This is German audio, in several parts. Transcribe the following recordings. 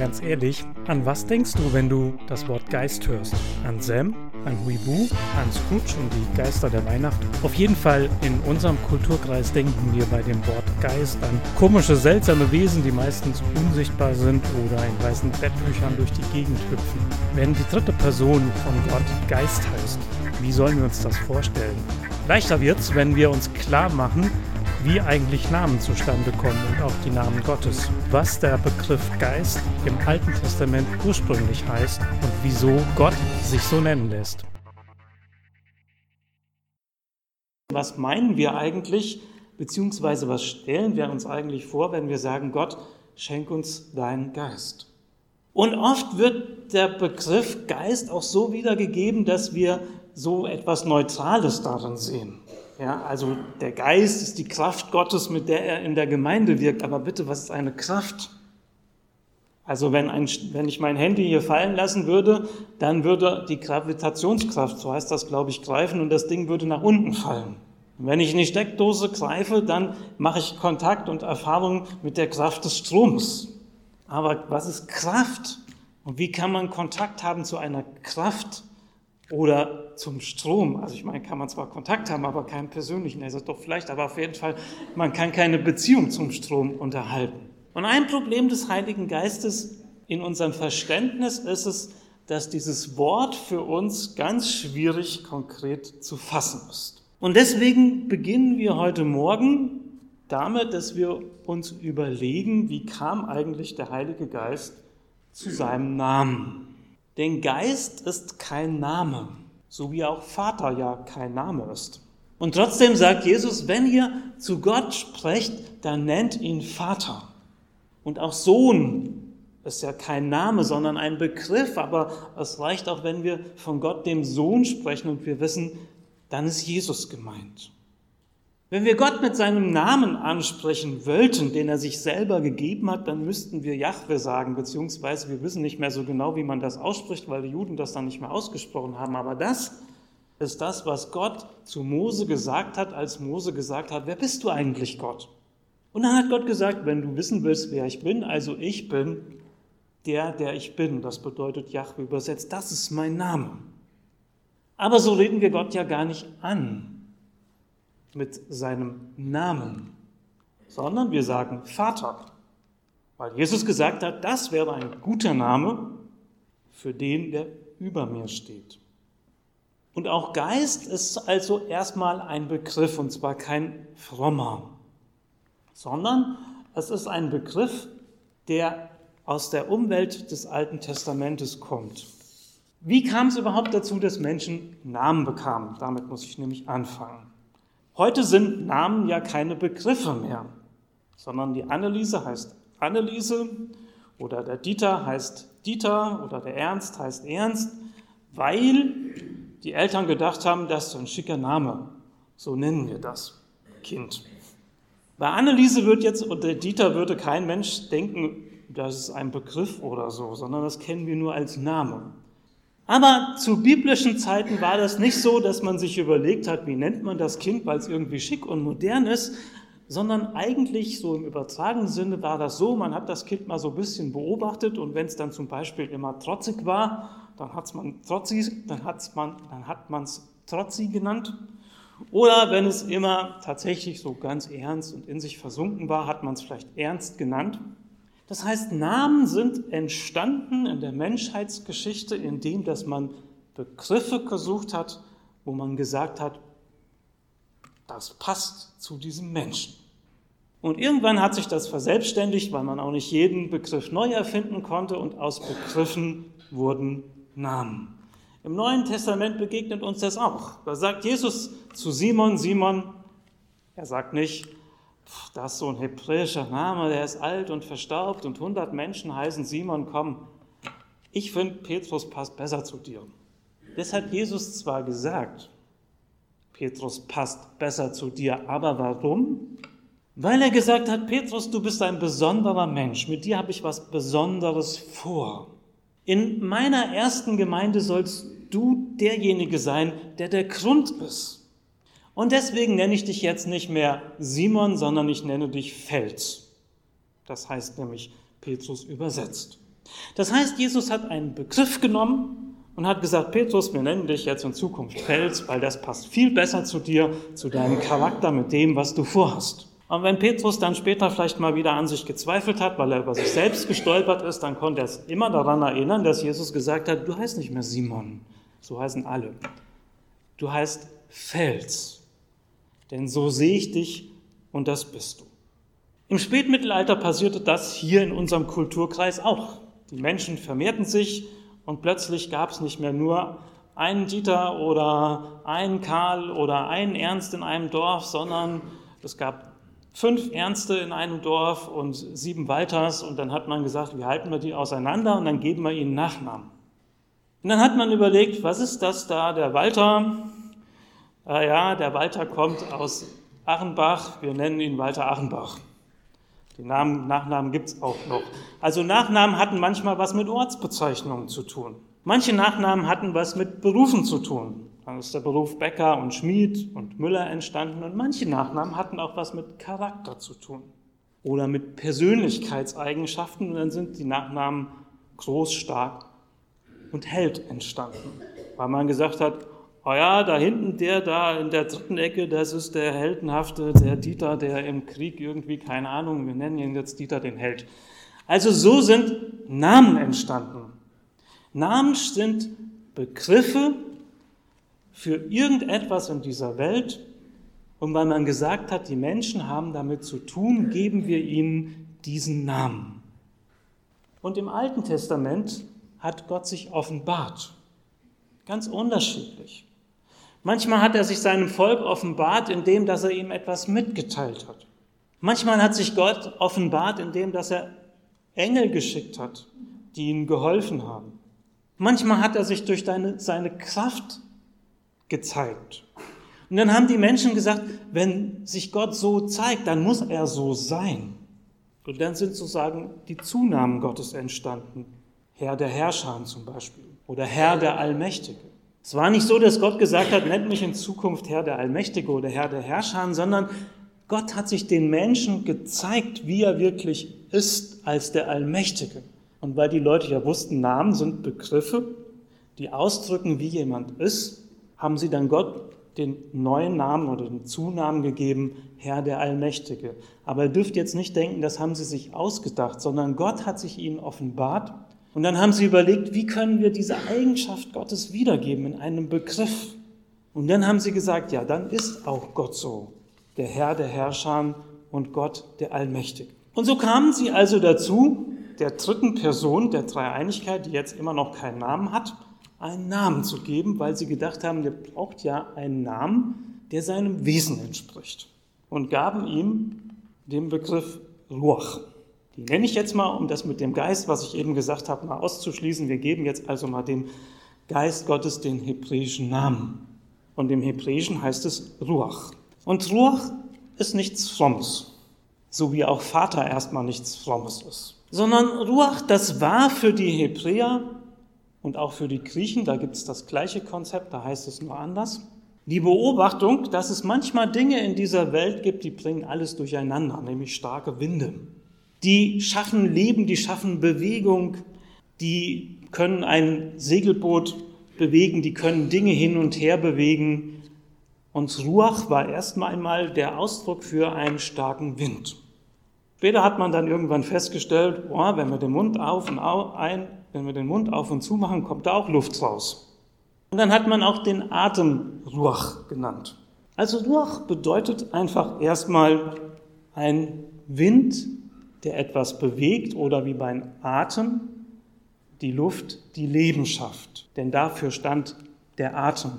ganz ehrlich, an was denkst du, wenn du das Wort Geist hörst? An Sam? An Huibu? An Scrooge und die Geister der Weihnacht? Auf jeden Fall in unserem Kulturkreis denken wir bei dem Wort Geist an komische, seltsame Wesen, die meistens unsichtbar sind oder in weißen Bettbüchern durch die Gegend hüpfen. Wenn die dritte Person von Gott Geist heißt, wie sollen wir uns das vorstellen? Leichter wird's, wenn wir uns klar machen, wie eigentlich Namen zustande kommen und auch die Namen Gottes, was der Begriff Geist im Alten Testament ursprünglich heißt und wieso Gott sich so nennen lässt. Was meinen wir eigentlich, beziehungsweise was stellen wir uns eigentlich vor, wenn wir sagen, Gott, schenk uns deinen Geist? Und oft wird der Begriff Geist auch so wiedergegeben, dass wir so etwas Neutrales darin sehen. Ja, also der Geist ist die Kraft Gottes, mit der er in der Gemeinde wirkt. Aber bitte, was ist eine Kraft? Also wenn, ein, wenn ich mein Handy hier fallen lassen würde, dann würde die Gravitationskraft, so heißt das, glaube ich, greifen und das Ding würde nach unten fallen. Und wenn ich in die Steckdose greife, dann mache ich Kontakt und Erfahrung mit der Kraft des Stroms. Aber was ist Kraft? Und wie kann man Kontakt haben zu einer Kraft? oder zum Strom. Also ich meine, kann man zwar Kontakt haben, aber keinen persönlichen. Er sagt doch vielleicht, aber auf jeden Fall, man kann keine Beziehung zum Strom unterhalten. Und ein Problem des Heiligen Geistes in unserem Verständnis ist es, dass dieses Wort für uns ganz schwierig konkret zu fassen ist. Und deswegen beginnen wir heute Morgen damit, dass wir uns überlegen, wie kam eigentlich der Heilige Geist zu seinem Namen. Denn Geist ist kein Name, so wie auch Vater ja kein Name ist. Und trotzdem sagt Jesus, wenn ihr zu Gott sprecht, dann nennt ihn Vater. Und auch Sohn ist ja kein Name, sondern ein Begriff, aber es reicht auch, wenn wir von Gott dem Sohn sprechen und wir wissen, dann ist Jesus gemeint. Wenn wir Gott mit seinem Namen ansprechen wollten, den er sich selber gegeben hat, dann müssten wir Jahwe sagen, beziehungsweise wir wissen nicht mehr so genau, wie man das ausspricht, weil die Juden das dann nicht mehr ausgesprochen haben. Aber das ist das, was Gott zu Mose gesagt hat, als Mose gesagt hat, wer bist du eigentlich Gott? Und dann hat Gott gesagt, wenn du wissen willst, wer ich bin, also ich bin der, der ich bin. Das bedeutet Jahwe übersetzt, das ist mein Name. Aber so reden wir Gott ja gar nicht an mit seinem Namen, sondern wir sagen Vater, weil Jesus gesagt hat, das wäre ein guter Name für den, der über mir steht. Und auch Geist ist also erstmal ein Begriff, und zwar kein frommer, sondern es ist ein Begriff, der aus der Umwelt des Alten Testamentes kommt. Wie kam es überhaupt dazu, dass Menschen Namen bekamen? Damit muss ich nämlich anfangen. Heute sind Namen ja keine Begriffe mehr, sondern die Anneliese heißt Anneliese oder der Dieter heißt Dieter oder der Ernst heißt Ernst, weil die Eltern gedacht haben, das ist ein schicker Name. So nennen wir das Kind. Bei Anneliese wird jetzt, und der Dieter würde kein Mensch denken, das ist ein Begriff oder so, sondern das kennen wir nur als Name. Aber zu biblischen Zeiten war das nicht so, dass man sich überlegt hat, wie nennt man das Kind, weil es irgendwie schick und modern ist, sondern eigentlich so im übertragenen Sinne war das so, man hat das Kind mal so ein bisschen beobachtet und wenn es dann zum Beispiel immer trotzig war, dann hat man trotzig, dann hat's man, dann hat man es trotzi genannt. Oder wenn es immer tatsächlich so ganz ernst und in sich versunken war, hat man es vielleicht ernst genannt. Das heißt, Namen sind entstanden in der Menschheitsgeschichte, indem dass man Begriffe gesucht hat, wo man gesagt hat, das passt zu diesem Menschen. Und irgendwann hat sich das verselbstständigt, weil man auch nicht jeden Begriff neu erfinden konnte und aus Begriffen wurden Namen. Im Neuen Testament begegnet uns das auch. Da sagt Jesus zu Simon, Simon, er sagt nicht, das ist so ein hebräischer Name, der ist alt und verstaubt und 100 Menschen heißen Simon, komm. Ich finde, Petrus passt besser zu dir. Das hat Jesus zwar gesagt, Petrus passt besser zu dir, aber warum? Weil er gesagt hat, Petrus, du bist ein besonderer Mensch, mit dir habe ich was Besonderes vor. In meiner ersten Gemeinde sollst du derjenige sein, der der Grund ist. Und deswegen nenne ich dich jetzt nicht mehr Simon, sondern ich nenne dich Fels. Das heißt nämlich Petrus übersetzt. Das heißt, Jesus hat einen Begriff genommen und hat gesagt, Petrus, wir nennen dich jetzt in Zukunft Fels, weil das passt viel besser zu dir, zu deinem Charakter, mit dem, was du vorhast. Und wenn Petrus dann später vielleicht mal wieder an sich gezweifelt hat, weil er über sich selbst gestolpert ist, dann konnte er es immer daran erinnern, dass Jesus gesagt hat, du heißt nicht mehr Simon, so heißen alle. Du heißt Fels, denn so sehe ich dich und das bist du. Im Spätmittelalter passierte das hier in unserem Kulturkreis auch. Die Menschen vermehrten sich und plötzlich gab es nicht mehr nur einen Dieter oder einen Karl oder einen Ernst in einem Dorf, sondern es gab fünf Ernste in einem Dorf und sieben Walters und dann hat man gesagt, wie halten wir die auseinander und dann geben wir ihnen Nachnamen. Und dann hat man überlegt, was ist das da, der Walter? Äh, ja, der Walter kommt aus Achenbach, wir nennen ihn Walter Achenbach. Die Namen, Nachnamen gibt es auch noch. Also Nachnamen hatten manchmal was mit Ortsbezeichnungen zu tun. Manche Nachnamen hatten was mit Berufen zu tun. Dann ist der Beruf Bäcker und Schmied und Müller entstanden und manche Nachnamen hatten auch was mit Charakter zu tun oder mit Persönlichkeitseigenschaften und dann sind die Nachnamen groß, stark und Held entstanden, weil man gesagt hat, oh ja, da hinten der da in der dritten Ecke, das ist der heldenhafte, der Dieter, der im Krieg irgendwie, keine Ahnung, wir nennen ihn jetzt Dieter den Held. Also so sind Namen entstanden. Namen sind Begriffe, für irgendetwas in dieser Welt. Und weil man gesagt hat, die Menschen haben damit zu tun, geben wir ihnen diesen Namen. Und im Alten Testament hat Gott sich offenbart. Ganz unterschiedlich. Manchmal hat er sich seinem Volk offenbart, indem dass er ihm etwas mitgeteilt hat. Manchmal hat sich Gott offenbart, indem dass er Engel geschickt hat, die ihm geholfen haben. Manchmal hat er sich durch seine Kraft gezeigt. Und dann haben die Menschen gesagt, wenn sich Gott so zeigt, dann muss er so sein. Und dann sind sozusagen die Zunahmen Gottes entstanden. Herr der Herrscher zum Beispiel oder Herr der Allmächtige. Es war nicht so, dass Gott gesagt hat, nennt mich in Zukunft Herr der Allmächtige oder Herr der Herrscher, sondern Gott hat sich den Menschen gezeigt, wie er wirklich ist als der Allmächtige. Und weil die Leute ja wussten, Namen sind Begriffe, die ausdrücken, wie jemand ist, haben sie dann Gott den neuen Namen oder den Zunamen gegeben, Herr der Allmächtige. Aber ihr dürft jetzt nicht denken, das haben sie sich ausgedacht, sondern Gott hat sich ihnen offenbart. Und dann haben sie überlegt, wie können wir diese Eigenschaft Gottes wiedergeben in einem Begriff. Und dann haben sie gesagt, ja, dann ist auch Gott so, der Herr der Herrscher und Gott der Allmächtige. Und so kamen sie also dazu, der dritten Person der Dreieinigkeit, die jetzt immer noch keinen Namen hat, einen Namen zu geben, weil sie gedacht haben, der braucht ja einen Namen, der seinem Wesen entspricht. Und gaben ihm den Begriff Ruach. Die nenne ich jetzt mal, um das mit dem Geist, was ich eben gesagt habe, mal auszuschließen. Wir geben jetzt also mal dem Geist Gottes den hebräischen Namen. Und im Hebräischen heißt es Ruach. Und Ruach ist nichts Frommes, so wie auch Vater erstmal nichts Frommes ist. Sondern Ruach, das war für die Hebräer und auch für die Griechen, da gibt es das gleiche Konzept, da heißt es nur anders. Die Beobachtung, dass es manchmal Dinge in dieser Welt gibt, die bringen alles durcheinander, nämlich starke Winde. Die schaffen Leben, die schaffen Bewegung, die können ein Segelboot bewegen, die können Dinge hin und her bewegen. Und Ruach war erstmal einmal der Ausdruck für einen starken Wind. Später hat man dann irgendwann festgestellt, oh, wenn wir den Mund auf und ein wenn wir den Mund auf und zu machen, kommt da auch Luft raus. Und dann hat man auch den Atem Ruach genannt. Also Ruach bedeutet einfach erstmal ein Wind, der etwas bewegt oder wie beim Atem die Luft, die Leben schafft. Denn dafür stand der Atem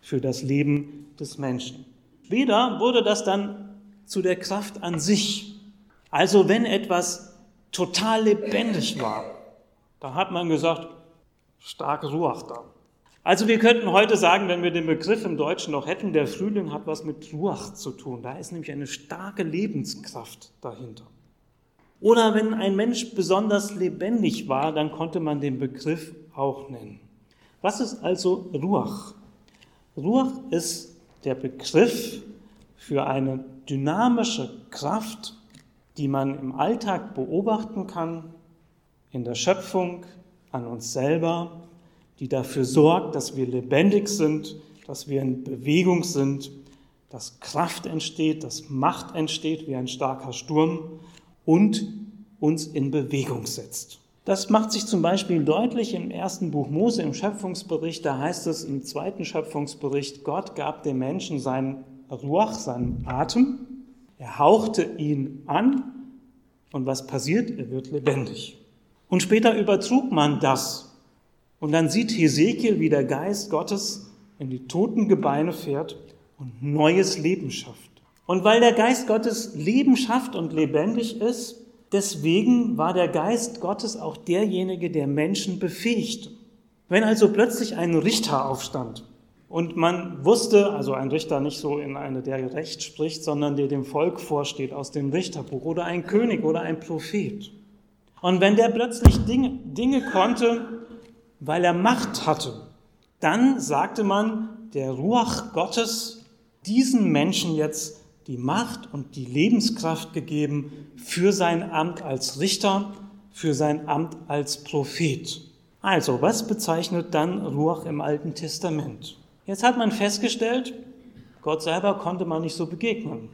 für das Leben des Menschen. Später wurde das dann zu der Kraft an sich. Also wenn etwas total lebendig war, da hat man gesagt, starke Ruach da. Also wir könnten heute sagen, wenn wir den Begriff im Deutschen noch hätten, der Frühling hat was mit Ruach zu tun. Da ist nämlich eine starke Lebenskraft dahinter. Oder wenn ein Mensch besonders lebendig war, dann konnte man den Begriff auch nennen. Was ist also Ruach? Ruach ist der Begriff für eine dynamische Kraft, die man im Alltag beobachten kann, in der Schöpfung, an uns selber, die dafür sorgt, dass wir lebendig sind, dass wir in Bewegung sind, dass Kraft entsteht, dass Macht entsteht wie ein starker Sturm und uns in Bewegung setzt. Das macht sich zum Beispiel deutlich im ersten Buch Mose, im Schöpfungsbericht. Da heißt es im zweiten Schöpfungsbericht, Gott gab dem Menschen seinen Ruach, seinen Atem. Er hauchte ihn an und was passiert? Er wird lebendig. Und später übertrug man das. Und dann sieht Hesekiel, wie der Geist Gottes in die toten Gebeine fährt und neues Leben schafft. Und weil der Geist Gottes Leben schafft und lebendig ist, deswegen war der Geist Gottes auch derjenige, der Menschen befähigte. Wenn also plötzlich ein Richter aufstand und man wusste, also ein Richter nicht so in eine, der Recht spricht, sondern der dem Volk vorsteht aus dem Richterbuch oder ein König oder ein Prophet. Und wenn der plötzlich Dinge, Dinge konnte, weil er Macht hatte, dann sagte man, der Ruach Gottes diesen Menschen jetzt die Macht und die Lebenskraft gegeben für sein Amt als Richter, für sein Amt als Prophet. Also, was bezeichnet dann Ruach im Alten Testament? Jetzt hat man festgestellt, Gott selber konnte man nicht so begegnen.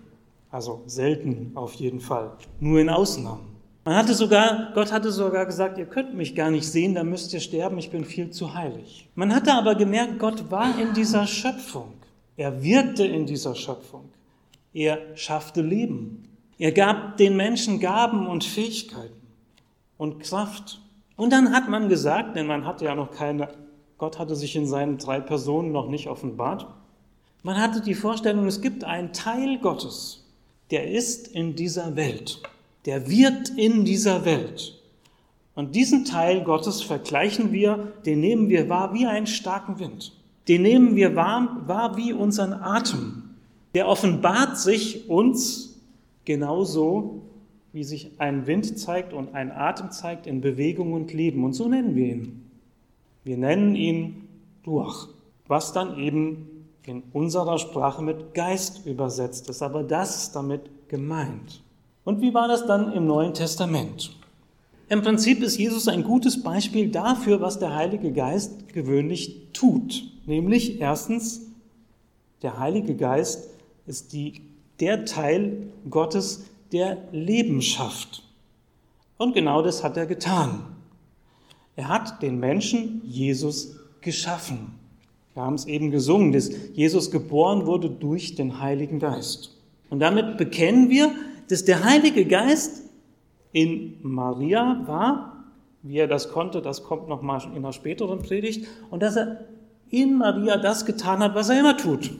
Also selten auf jeden Fall, nur in Ausnahmen. Man hatte sogar, Gott hatte sogar gesagt, ihr könnt mich gar nicht sehen, dann müsst ihr sterben, ich bin viel zu heilig. Man hatte aber gemerkt, Gott war in dieser Schöpfung. Er wirkte in dieser Schöpfung. Er schaffte Leben. Er gab den Menschen Gaben und Fähigkeiten und Kraft. Und dann hat man gesagt, denn man hatte ja noch keine, Gott hatte sich in seinen drei Personen noch nicht offenbart, man hatte die Vorstellung, es gibt einen Teil Gottes, der ist in dieser Welt, der wird in dieser Welt. Und diesen Teil Gottes vergleichen wir, den nehmen wir wahr wie einen starken Wind. Den nehmen wir wahr, wahr wie unseren Atem. Der offenbart sich uns genauso, wie sich ein Wind zeigt und ein Atem zeigt in Bewegung und Leben. Und so nennen wir ihn. Wir nennen ihn Ruach, was dann eben in unserer Sprache mit Geist übersetzt ist. Aber das ist damit gemeint. Und wie war das dann im Neuen Testament? Im Prinzip ist Jesus ein gutes Beispiel dafür, was der Heilige Geist gewöhnlich tut. Nämlich erstens, der Heilige Geist ist die, der Teil Gottes, der Leben schafft. Und genau das hat er getan. Er hat den Menschen Jesus geschaffen. Wir haben es eben gesungen, dass Jesus geboren wurde durch den Heiligen Geist. Und damit bekennen wir, dass der Heilige Geist in Maria war, wie er das konnte, das kommt noch mal in einer späteren Predigt, und dass er in Maria das getan hat, was er immer tut,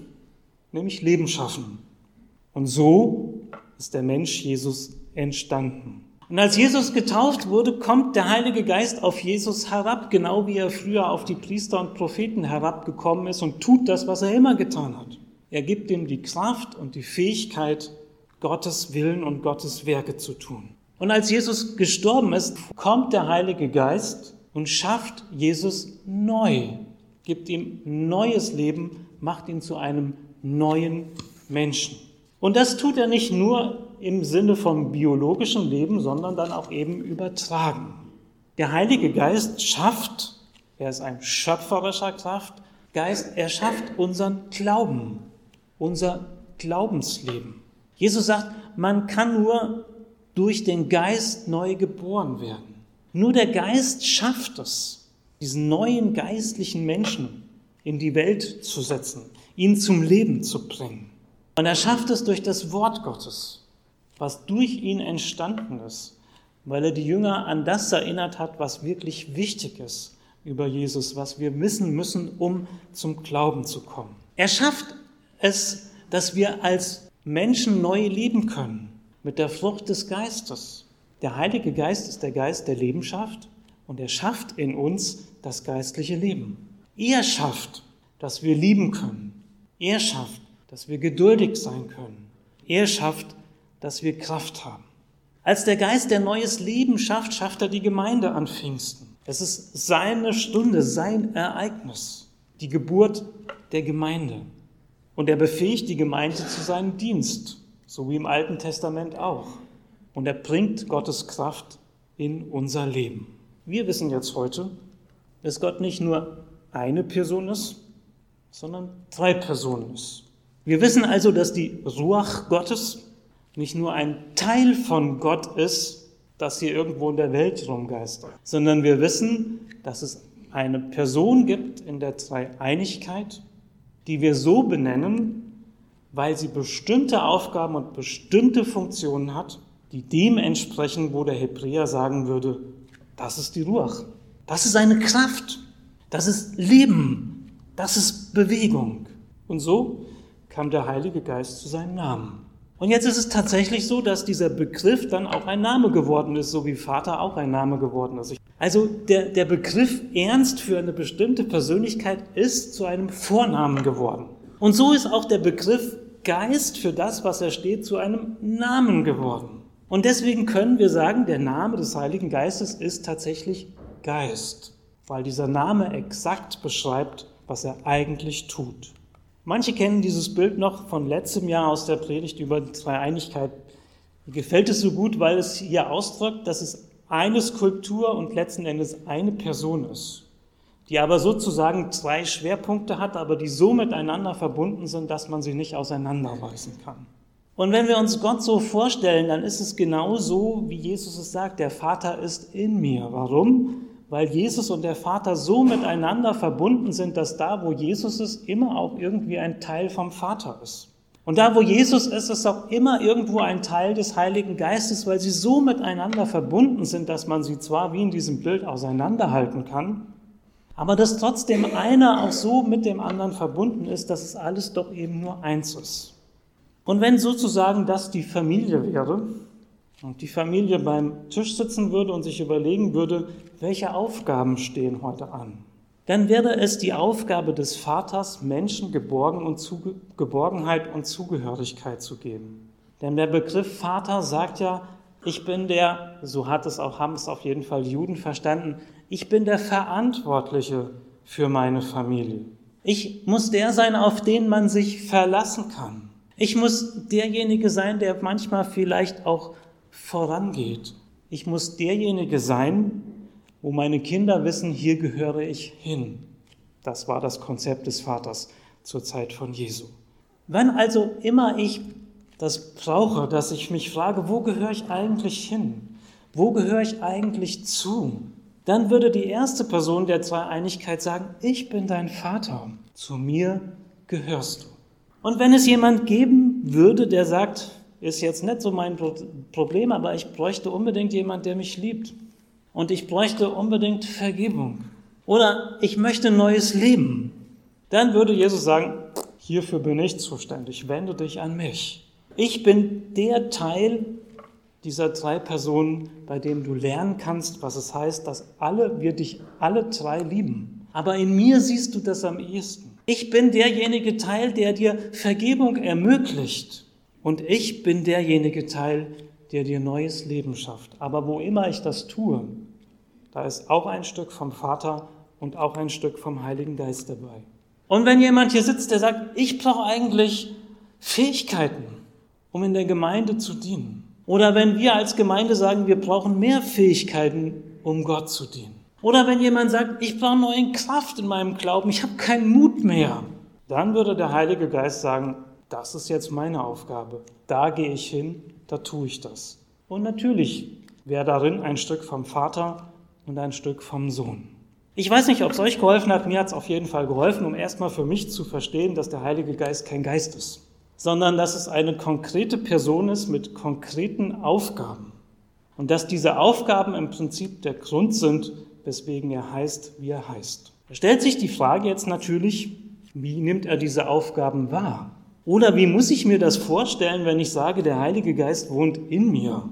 nämlich Leben schaffen. Und so ist der Mensch Jesus entstanden. Und als Jesus getauft wurde, kommt der Heilige Geist auf Jesus herab, genau wie er früher auf die Priester und Propheten herabgekommen ist und tut das, was er immer getan hat. Er gibt ihm die Kraft und die Fähigkeit, Gottes Willen und Gottes Werke zu tun. Und als Jesus gestorben ist, kommt der Heilige Geist und schafft Jesus neu, gibt ihm neues Leben, macht ihn zu einem neuen Menschen. Und das tut er nicht nur im Sinne vom biologischen Leben, sondern dann auch eben übertragen. Der Heilige Geist schafft, er ist ein schöpferischer Kraft, Geist, er schafft unseren Glauben, unser Glaubensleben. Jesus sagt, man kann nur durch den Geist neu geboren werden. Nur der Geist schafft es, diesen neuen geistlichen Menschen in die Welt zu setzen, ihn zum Leben zu bringen. Und er schafft es durch das Wort Gottes, was durch ihn entstanden ist, weil er die Jünger an das erinnert hat, was wirklich wichtig ist über Jesus, was wir wissen müssen, um zum Glauben zu kommen. Er schafft es, dass wir als Menschen neu leben können mit der Frucht des Geistes. Der Heilige Geist ist der Geist, der Leben schafft und er schafft in uns das geistliche Leben. Er schafft, dass wir lieben können. Er schafft, dass wir geduldig sein können. Er schafft, dass wir Kraft haben. Als der Geist, der neues Leben schafft, schafft er die Gemeinde an Pfingsten. Es ist seine Stunde, sein Ereignis, die Geburt der Gemeinde. Und er befähigt die Gemeinde zu seinem Dienst, so wie im Alten Testament auch. Und er bringt Gottes Kraft in unser Leben. Wir wissen jetzt heute, dass Gott nicht nur eine Person ist, sondern drei Personen ist. Wir wissen also, dass die Ruach Gottes nicht nur ein Teil von Gott ist, das hier irgendwo in der Welt rumgeistert, sondern wir wissen, dass es eine Person gibt in der Dreieinigkeit, die wir so benennen, weil sie bestimmte Aufgaben und bestimmte Funktionen hat, die dem entsprechen, wo der Hebräer sagen würde, das ist die Ruach. Das ist eine Kraft. Das ist Leben. Das ist Bewegung. Und so kam der Heilige Geist zu seinem Namen. Und jetzt ist es tatsächlich so, dass dieser Begriff dann auch ein Name geworden ist, so wie Vater auch ein Name geworden ist. Also der, der Begriff Ernst für eine bestimmte Persönlichkeit ist zu einem Vornamen geworden. Und so ist auch der Begriff Geist für das, was er steht, zu einem Namen geworden. Und deswegen können wir sagen, der Name des Heiligen Geistes ist tatsächlich Geist, weil dieser Name exakt beschreibt, was er eigentlich tut. Manche kennen dieses Bild noch von letztem Jahr aus der Predigt über die Dreieinigkeit. Mir gefällt es so gut, weil es hier ausdrückt, dass es eine Skulptur und letzten Endes eine Person ist, die aber sozusagen zwei Schwerpunkte hat, aber die so miteinander verbunden sind, dass man sie nicht auseinanderreißen kann. Und wenn wir uns Gott so vorstellen, dann ist es genau so, wie Jesus es sagt, der Vater ist in mir. Warum? Weil Jesus und der Vater so miteinander verbunden sind, dass da, wo Jesus ist, immer auch irgendwie ein Teil vom Vater ist. Und da, wo Jesus ist, ist auch immer irgendwo ein Teil des Heiligen Geistes, weil sie so miteinander verbunden sind, dass man sie zwar wie in diesem Bild auseinanderhalten kann, aber dass trotzdem einer auch so mit dem anderen verbunden ist, dass es alles doch eben nur eins ist. Und wenn sozusagen das die Familie wäre, und die Familie beim Tisch sitzen würde und sich überlegen würde, welche Aufgaben stehen heute an, dann wäre es die Aufgabe des Vaters, Menschen Geborgen und Zuge Geborgenheit und Zugehörigkeit zu geben. Denn der Begriff Vater sagt ja, ich bin der, so hat es auch, haben es auf jeden Fall Juden verstanden, ich bin der Verantwortliche für meine Familie. Ich muss der sein, auf den man sich verlassen kann. Ich muss derjenige sein, der manchmal vielleicht auch vorangeht. Ich muss derjenige sein, wo meine Kinder wissen, hier gehöre ich hin. Das war das Konzept des Vaters zur Zeit von Jesu. Wenn also immer ich das brauche, dass ich mich frage, wo gehöre ich eigentlich hin? Wo gehöre ich eigentlich zu? Dann würde die erste Person der Zweieinigkeit sagen, ich bin dein Vater, zu mir gehörst du. Und wenn es jemand geben würde, der sagt, ist jetzt nicht so mein Problem, aber ich bräuchte unbedingt jemand, der mich liebt. Und ich bräuchte unbedingt Vergebung. Oder ich möchte neues Leben. Dann würde Jesus sagen, hierfür bin ich zuständig, wende dich an mich. Ich bin der Teil dieser drei Personen, bei dem du lernen kannst, was es heißt, dass alle, wir dich alle drei lieben. Aber in mir siehst du das am ehesten. Ich bin derjenige Teil, der dir Vergebung ermöglicht. Und ich bin derjenige Teil, der dir neues Leben schafft. Aber wo immer ich das tue, da ist auch ein Stück vom Vater und auch ein Stück vom Heiligen Geist dabei. Und wenn jemand hier sitzt, der sagt, ich brauche eigentlich Fähigkeiten, um in der Gemeinde zu dienen. Oder wenn wir als Gemeinde sagen, wir brauchen mehr Fähigkeiten, um Gott zu dienen. Oder wenn jemand sagt, ich brauche neue Kraft in meinem Glauben, ich habe keinen Mut mehr. Dann würde der Heilige Geist sagen, das ist jetzt meine Aufgabe. Da gehe ich hin, da tue ich das. Und natürlich wäre darin ein Stück vom Vater und ein Stück vom Sohn. Ich weiß nicht, ob es euch geholfen hat. Mir hat es auf jeden Fall geholfen, um erstmal für mich zu verstehen, dass der Heilige Geist kein Geist ist, sondern dass es eine konkrete Person ist mit konkreten Aufgaben. Und dass diese Aufgaben im Prinzip der Grund sind, weswegen er heißt, wie er heißt. Da stellt sich die Frage jetzt natürlich, wie nimmt er diese Aufgaben wahr? Oder wie muss ich mir das vorstellen, wenn ich sage, der Heilige Geist wohnt in mir?